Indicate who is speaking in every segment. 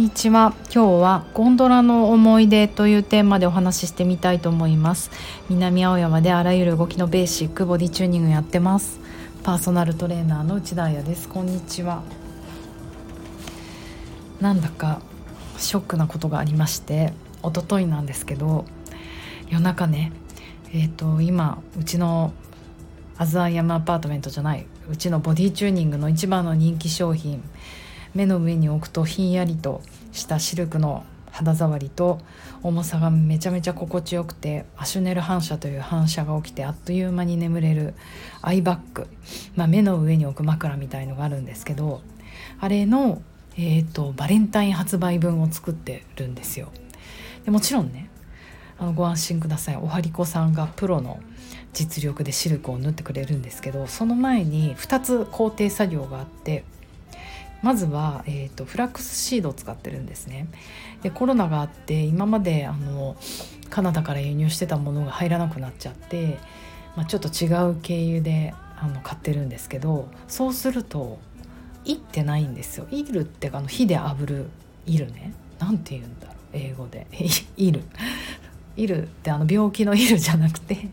Speaker 1: にちは。今日はゴンドラの思い出というテーマでお話ししてみたいと思います。南青山であらゆる動きのベーシックボディチューニングやってます。パーソナルトレーナーの内田彩です。こんにちは。なんだかショックなことがありまして一昨日なんですけど夜中ねえっ、ー、と今うちの As I am アパートメントじゃないうちのボディチューニングの一番の人気商品目の上に置くとひんやりとしたシルクの肌触りと重さがめちゃめちゃ心地よくてアシュネル反射という反射が起きてあっという間に眠れるアイバッグ、まあ、目の上に置く枕みたいのがあるんですけどあれの、えーと、バレンタイン発売分を作ってるんですよ。でもちろんねあのご安心くださいおはりこさんがプロの実力でシルクを縫ってくれるんですけどその前に2つ工程作業があってまずは、えーと、フラックスシードを使ってるんですね。でコロナがあって今まであのカナダから輸入してたものが入らなくなっちゃって、まあ、ちょっと違う経由であの買ってるんですけどそうするといってないんですよ。いるってあの火で炙るいるね。なんて言うんだろう英語で。いる。いるってあの病気のいるじゃなくて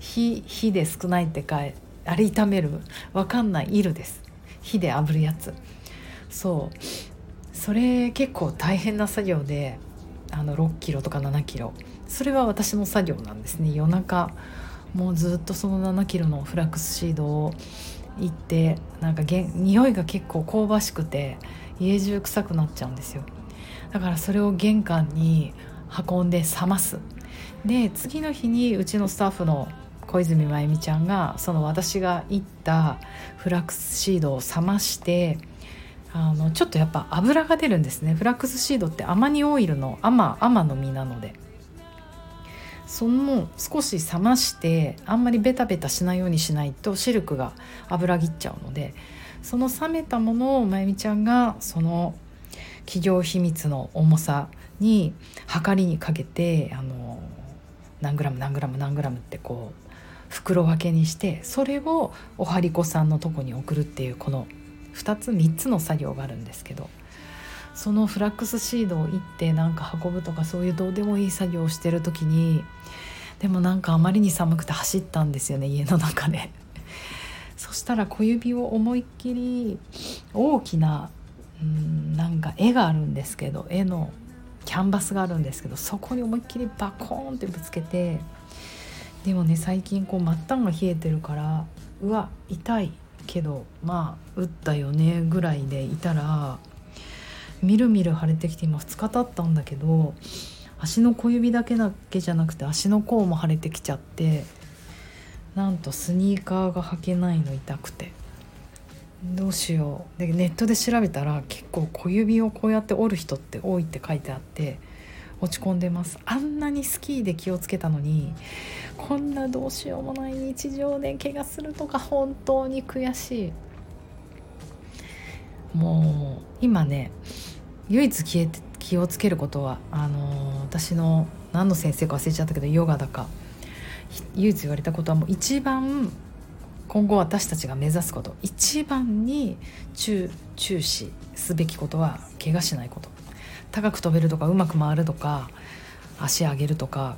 Speaker 1: 火火で少ないってかあれ炒める？わかんない。いるです。火で炙るやつ。そう。それ結構大変な作業であの6キロとか7キロ。それは私の作業なんですね。夜中もうずっとその7キロのフラックスシードを行ってなんかげ匂いが結構香ばしくて家中臭くなっちゃうんですよ。だからそれを玄関に運んで冷ます。で次の日にうちのスタッフの小泉真由美ちゃんがその私が行ったフラックスシードを冷ましてあのちょっとやっぱ油が出るんですね。フラックスシードってアマニオイルのアマアマの実なので。その少し冷ましてあんまりベタベタしないようにしないとシルクが油切っちゃうのでその冷めたものをまゆみちゃんがその企業秘密の重さに測りにかけてあの何グラム何グラム何グラムってこう袋分けにしてそれをおはりこさんのとこに送るっていうこの2つ3つの作業があるんですけどそのフラックスシードをいってなんか運ぶとかそういうどうでもいい作業をしてる時にでもなんかあまりに寒くて走ったんですよね家の中で。そしたら小指を思いっきり大きなうんなんか絵があるんですけど絵のキャンバスがあるんですけどそこに思いっきりバコーンってぶつけてでもね最近こう末端が冷えてるからうわ痛いけどまあ打ったよねぐらいでいたらみるみる腫れてきて今2日経ったんだけど足の小指だけだけじゃなくて足の甲も腫れてきちゃってなんとスニーカーが履けないの痛くて。どうしよう。でネットで調べたら結構小指をこうやって折る人って多いって書いてあって落ち込んでます。あんなにスキーで気をつけたのにこんなどうしようもない日常で怪我するとか本当に悔しい。もう今ね唯一消えて気をつけることはあの私の何の先生か忘れちゃったけどヨガだか。唯一言われたことはもう一番今後私たちが目指すこと一番に注注視すべきことは怪我しないこと。高く飛べるとかうまく回るとか足上げるとか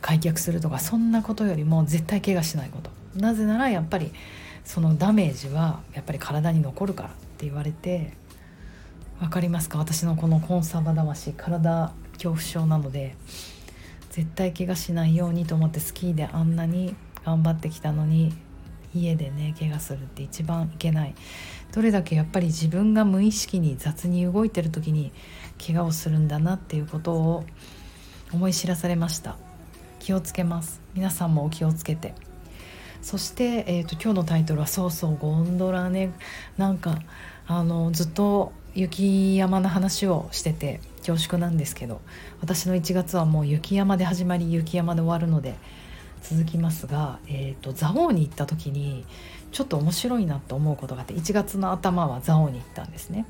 Speaker 1: 開脚するとかそんなことよりも絶対怪我しないこと。なぜならやっぱりそのダメージはやっぱり体に残るからって言われて分かりますか？私のこのコンサバ魂体恐怖症なので絶対怪我しないようにと思ってスキーであんなに頑張ってきたのに家でね怪我するって一番いけない。どれだけやっぱり自分が無意識に雑に動いてる時に怪我をするんだなっていうことを思い知らされました。気をつけます。皆さんもお気をつけて。そして、えーと、今日のタイトルは「そうそうゴンドラね」なんかあのずっと雪山の話をしてて恐縮なんですけど私の1月はもう雪山で始まり雪山で終わるので続きますが、えーと、蔵王に行った時にちょっと面白いなと思うことがあって1月の頭は蔵王に行ったんですね。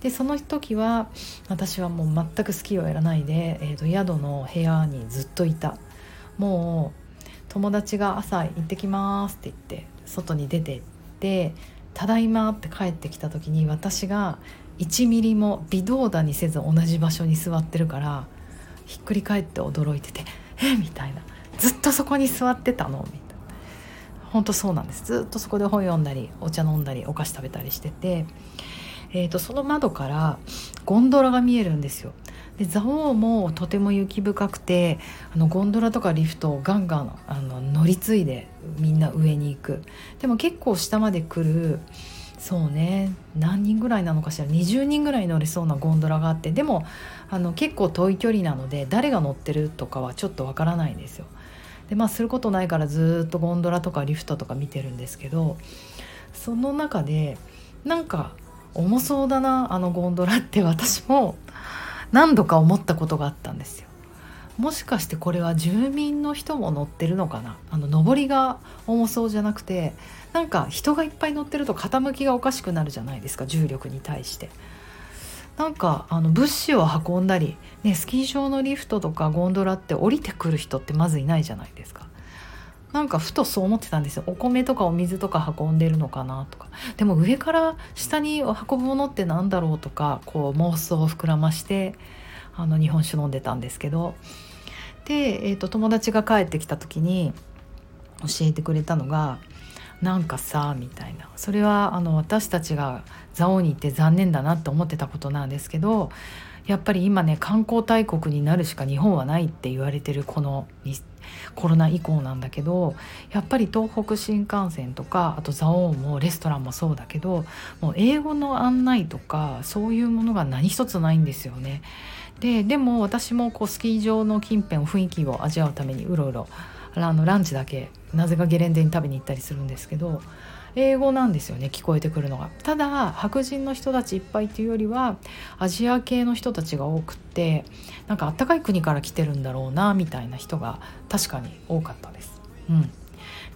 Speaker 1: でその時は私はもう全くスキーをやらないで、えーと、宿の部屋にずっといた。もう友達が朝行ってきますって言って外に出てって「ただいま」って帰ってきた時に私が1ミリも微動だにせず同じ場所に座ってるからひっくり返って驚いてて「えみたいな「ずっとそこに座ってたの?」みたいな本当そうなんですずっとそこで本読んだりお茶飲んだりお菓子食べたりしてて、えーと、その窓からゴンドラが見えるんですよ。で蔵王もとても雪深くてあのゴンドラとかリフトをガンガンあの乗り継いでみんな上に行くでも結構下まで来るそうね何人ぐらいなのかしら20人ぐらい乗れそうなゴンドラがあってでもあの結構遠い距離なので誰が乗ってるとかはちょっとわからないんですよ。でまあすることないからずっとゴンドラとかリフトとか見てるんですけどその中でなんか重そうだなあのゴンドラって私も何度か思ったことがあったんですよ。もしかしてこれは住民の人も乗ってるのかな？あの上りが重そうじゃなくてなんか人がいっぱい乗ってると傾きがおかしくなるじゃないですか重力に対して。なんかあの物資を運んだり、ね、スキー場のリフトとかゴンドラって降りてくる人ってまずいないじゃないですか。なんかふとそう思ってたんですよ。お米とかお水とか運んでるのかなとか。でも上から下に運ぶものって何だろうとかこう妄想を膨らましてあの日本酒飲んでたんですけど。で、えーと、友達が帰ってきた時に教えてくれたのがなんかさみたいなそれはあの私たちが蔵王に行って残念だなって思ってたことなんですけどやっぱり今ね観光大国になるしか日本はないって言われてるこのコロナ以降なんだけどやっぱり東北新幹線とかあと蔵王もレストランもそうだけどもう英語の案内とかそういうものが何一つないんですよね。ででも私もこうスキー場の近辺を雰囲気を味わうためにうろうろあのランチだけなぜかゲレンデに食べに行ったりするんですけど英語なんですよね聞こえてくるのがただ白人の人たちいっぱいっていうよりはアジア系の人たちが多くってなんかあったかい国から来てるんだろうなみたいな人が確かに多かったです。うん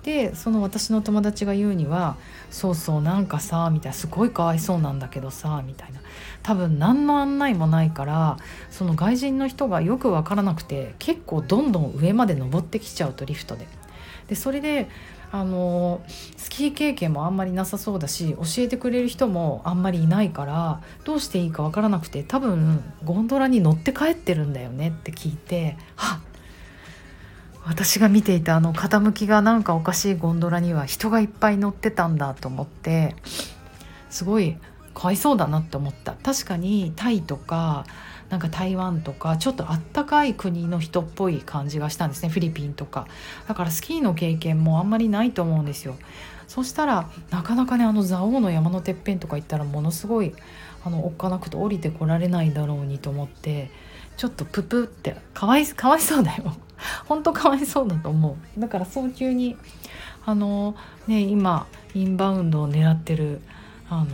Speaker 1: でその私の友達が言うには「そうそうなんかさ」みたいな「すごいかわいそうなんだけどさ」みたいな多分何の案内もないからその外人の人がよく分からなくて結構どんどん上まで登ってきちゃうとリフトで。でそれであのスキー経験もあんまりなさそうだし教えてくれる人もあんまりいないからどうしていいか分からなくて多分ゴンドラに乗って帰ってるんだよねって聞いてはっ私が見ていたあの傾きがなんかおかしいゴンドラには人がいっぱい乗ってたんだと思ってすごいかわいそうだなって思った。確かにタイとかなんか台湾とかちょっとあったかい国の人っぽい感じがしたんですね。フィリピンとか。だからスキーの経験もあんまりないと思うんですよ。そしたらなかなかねあの蔵王の山のてっぺんとか行ったらものすごいあのおっかなくて降りてこられないだろうにと思ってちょっとププってかわいかわいそうだよ。本当かわいそうだと思う。だから早急にあのね今インバウンドを狙ってるあの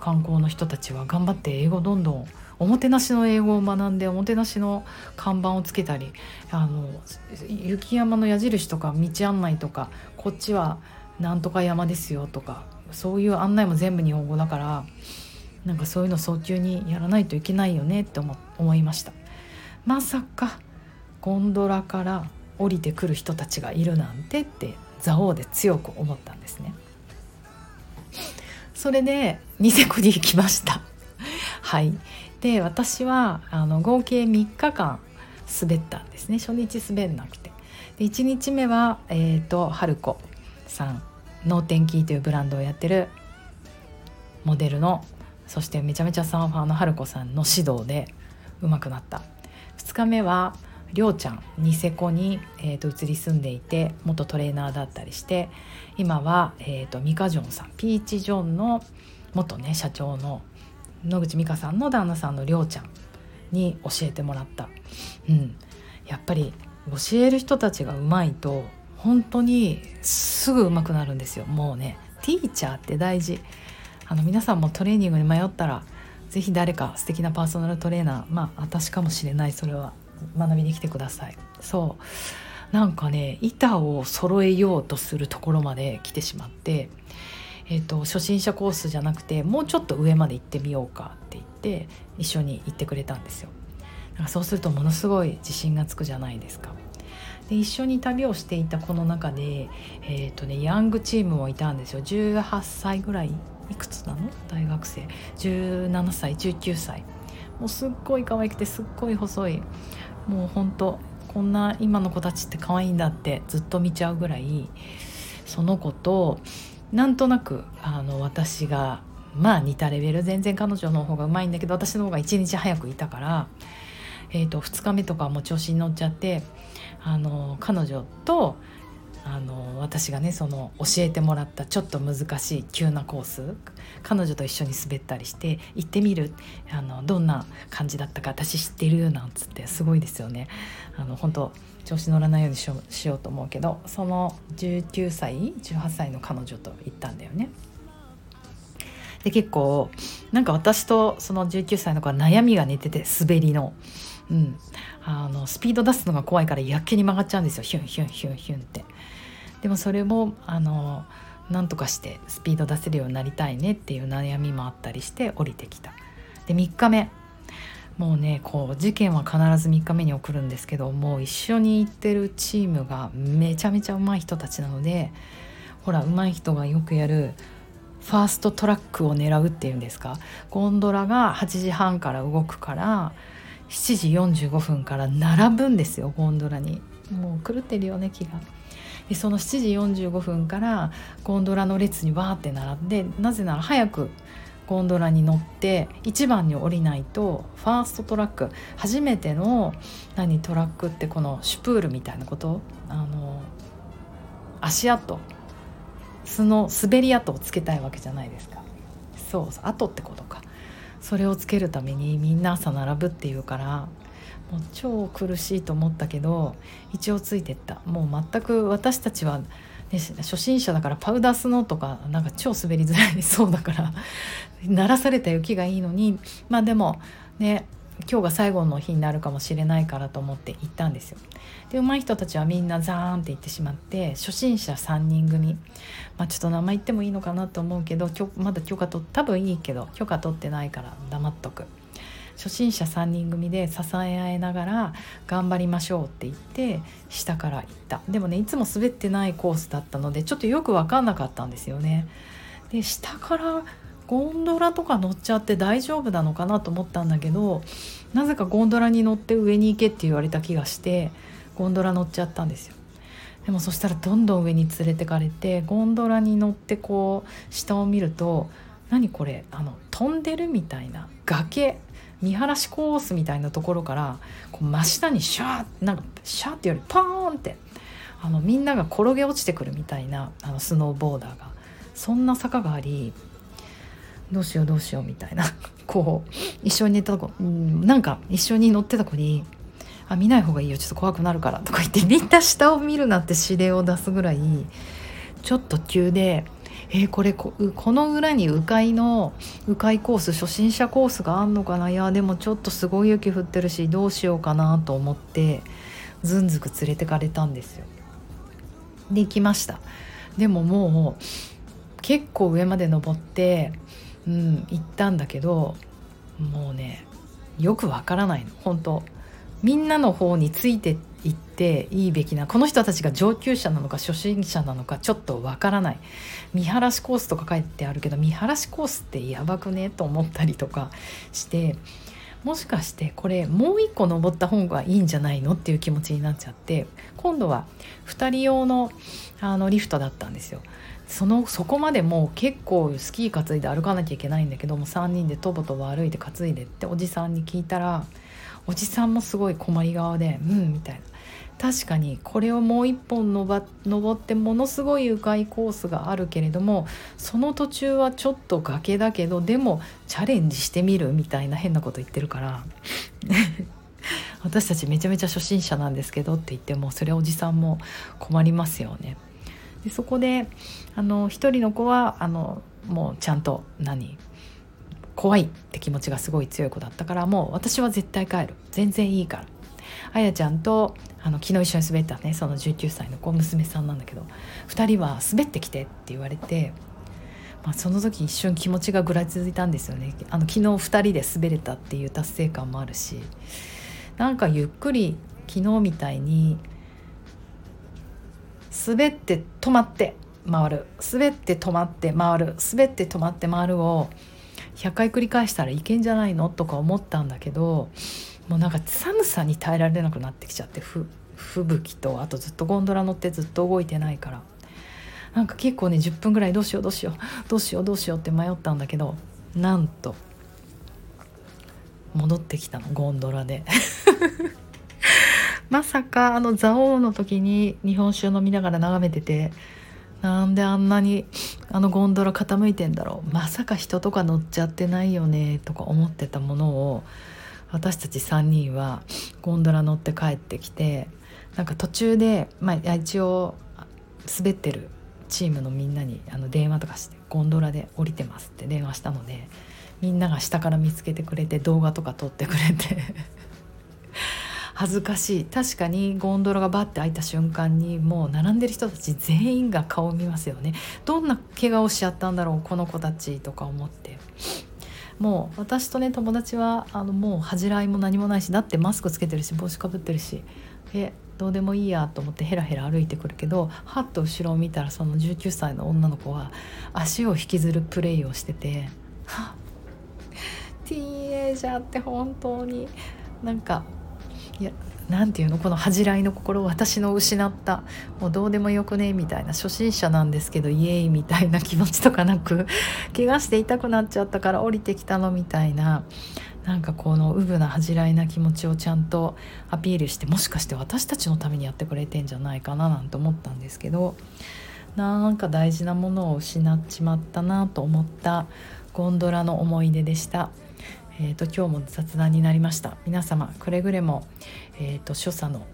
Speaker 1: 観光の人たちは頑張って英語どんどんおもてなしの英語を学んでおもてなしの看板をつけたりあの雪山の矢印とか道案内とかこっちはなんとか山ですよとかそういう案内も全部日本語だからなんかそういうの早急にやらないといけないよねって思いました。まさかゴンドラから降りてくる人たちがいるなんてって蔵王で強く思ったんですね。それでニセコに行きました。はい。で私はあの合計3日間滑ったんですね。初日滑んなくて。で1日目は、えーと、春子さんノーテンキーというブランドをやってるモデルのそしてめちゃめちゃサーファーの春子さんの指導で上手くなった。2日目はりょうちゃんニセコに、えーと、移り住んでいて元トレーナーだったりして今は、えーと、ミカジョンさんピーチジョンの元ね社長の野口美香さんの旦那さんのりょうちゃんに教えてもらった、うん、やっぱり教える人たちがうまいと本当にすぐ上手くなるんですよ。もうねティーチャーって大事。あの皆さんもトレーニングに迷ったら是非誰か素敵なパーソナルトレーナーまあ私かもしれないそれは学びに来てください。そう。なんかね板を揃えようとするところまで来てしまってえーと、初心者コースじゃなくてもうちょっと上まで行ってみようかって言って一緒に行ってくれたんですよ。だからそうするとものすごい自信がつくじゃないですか。で一緒に旅をしていたこの中で、えーとね、ヤングチームもいたんですよ。18歳ぐらいいくつなの？大学生。17歳19歳。もうすっごい可愛くてすっごい細い。もうほんとこんな今の子たちって可愛いんだってずっと見ちゃうぐらいその子となんとなくあの私がまあ似たレベル全然彼女の方がうまいんだけど私の方が1日早くいたから、えーと、2日目とかも調子に乗っちゃってあの彼女とあの私がねその教えてもらったちょっと難しい急なコース彼女と一緒に滑ったりして行ってみるあのどんな感じだったか私知ってるなんつってすごいですよね。あの本当調子乗らないようにしようしようと思うけどその19歳18歳の彼女と行ったんだよね。で結構なんか私とその19歳の子は悩みが似てて滑りの。うん、あのスピード出すのが怖いからやけに曲がっちゃうんですよヒュンヒュンヒュンヒュンって。でもそれもあのなんとかしてスピード出せるようになりたいねっていう悩みもあったりして降りてきた。で3日目もうねこう事件は必ず3日目に送るんですけどもう一緒に行ってるチームがめちゃめちゃうまい人たちなのでほらうまい人がよくやるファーストトラックを狙うっていうんですかゴンドラが8時半から動くから7時45分から並ぶんですよゴンドラに。もう狂ってるよね気が。でその7時45分からゴンドラの列にわーって並んでなぜなら早くゴンドラに乗って1番に降りないとファーストトラック初めての何トラックってこのシュプールみたいなこと？あの足跡。素の滑り跡をつけたいわけじゃないですか。そう跡ってことか。それをつけるためにみんな朝並ぶっていうからもう超苦しいと思ったけど一応ついてった。もう全く私たちは、ね、初心者だからパウダースノーとかなんか超滑りづらいそうだから鳴らされた雪がいいのにまあでもね今日が最後の日になるかもしれないからと思って行ったんですよ。で上手い人たちはみんなザーンって行ってしまって初心者3人組、まあ、ちょっと名前言ってもいいのかなと思うけどまだ許可取多分いいけど許可取ってないから黙っとく。初心者3人組で支え合いながら頑張りましょうって言って下から行ったでもねいつも滑ってないコースだったのでちょっとよく分かんなかったんですよね。で下からゴンドラとか乗っちゃって大丈夫なのかなと思ったんだけどなぜかゴンドラに乗って上に行けって言われた気がしてゴンドラ乗っちゃったんですよ。でもそしたらどんどん上に連れてかれてゴンドラに乗ってこう下を見ると何これあの飛んでるみたいな崖見晴らしコースみたいなところからこう真下にシャーなんかシャーってよりポーンってあのみんなが転げ落ちてくるみたいなあのスノーボーダーがそんな坂がありどうしようどうしようみたいな。こう一緒に寝た子、うん、なんか一緒に乗ってた子に「あ見ない方がいいよちょっと怖くなるから」とか言って みんな下を見るなって指令を出すぐらいちょっと急でえー、これこの裏に迂回の迂回コース初心者コースがあんのかな？いやでもちょっとすごい雪降ってるしどうしようかなと思ってずんずく連れてかれたんですよ。で行きました。でももう結構上まで登ってうん行ったんだけどもうねよくわからないの本当みんなの方についていっていいべきなこの人たちが上級者なのか初心者なのかちょっとわからない見晴らしコースとか書いてあるけど見晴らしコースってやばくねと思ったりとかしてもしかしてこれもう一個登った方がいいんじゃないのっていう気持ちになっちゃって今度は2人用のあのリフトだったんですよ。そのそこまでもう結構スキー担いで歩かなきゃいけないんだけども3人でとぼとぼ歩いて担いでっておじさんに聞いたらおじさんもすごい困り顔で「うん」みたいな確かにこれをもう一本登ってものすごい迂回コースがあるけれどもその途中はちょっと崖だけどでもチャレンジしてみるみたいな変なこと言ってるから 私たちめちゃめちゃ初心者なんですけどって言ってもそれおじさんも困りますよね。でそこであの一人の子はあのもうちゃんと何怖いって気持ちがすごい強い子だったからもう私は絶対帰る。全然いいから。あやちゃんとあの昨日一緒に滑ったねその19歳の子娘さんなんだけど2人は滑ってきてって言われて、まあ、その時一瞬気持ちがぐらついたんですよね。あの昨日2人で滑れたっていう達成感もあるしなんかゆっくり昨日みたいに滑って止まって回る。滑って止まって回る。滑って止まって回るを100回繰り返したらいけんじゃないの？とか思ったんだけどもうなんか寒さに耐えられなくなってきちゃって吹雪とあとずっとゴンドラ乗ってずっと動いてないから。なんか結構ね10分ぐらいどうしようどうしようどうしようどうしようって迷ったんだけどなんと戻ってきたのゴンドラで。まさかあの蔵王の時に日本酒飲みながら眺めててなんであんなにあのゴンドラ傾いてんだろう。まさか人とか乗っちゃってないよねとか思ってたものを私たち3人はゴンドラ乗って帰ってきてなんか途中で、まあ、一応滑ってるチームのみんなにあの電話とかして「ゴンドラで降りてます」って電話したのでみんなが下から見つけてくれて動画とか撮ってくれて。恥ずかしい。確かにゴンドラがバッて開いた瞬間にもう並んでる人たち全員が顔を見ますよね。どんな怪我をしちゃったんだろうこの子たちとか思って。もう私とね友達はあのもう恥じらいも何もないしだってマスクつけてるし帽子かぶってるし。えどうでもいいやと思ってヘラヘラ歩いてくるけどはっと後ろを見たらその19歳の女の子は足を引きずるプレイをしてては ティーンエイジャーって本当になんかいや何て言うのこの恥じらいの心私の失った。もうどうでもよくねみたいな初心者なんですけどイエーイみたいな気持ちとかなく 怪我して痛くなっちゃったから降りてきたのみたいな。なんかこのうぶな恥じらいな気持ちをちゃんとアピールしてもしかして私たちのためにやってくれてんじゃないかななんて思ったんですけど。なんか大事なものを失っちまったなと思ったゴンドラの思い出でした。えーと、今日も雑談になりました。皆様くれぐれも、えーと、所作の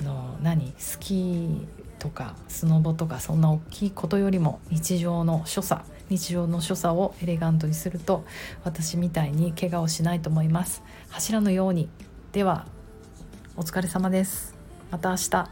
Speaker 1: あの何スキーとかスノボとかそんな大きいことよりも日常の所作日常の所作をエレガントにすると私みたいに怪我をしないと思います。柱のように。ではお疲れ様です。また明日。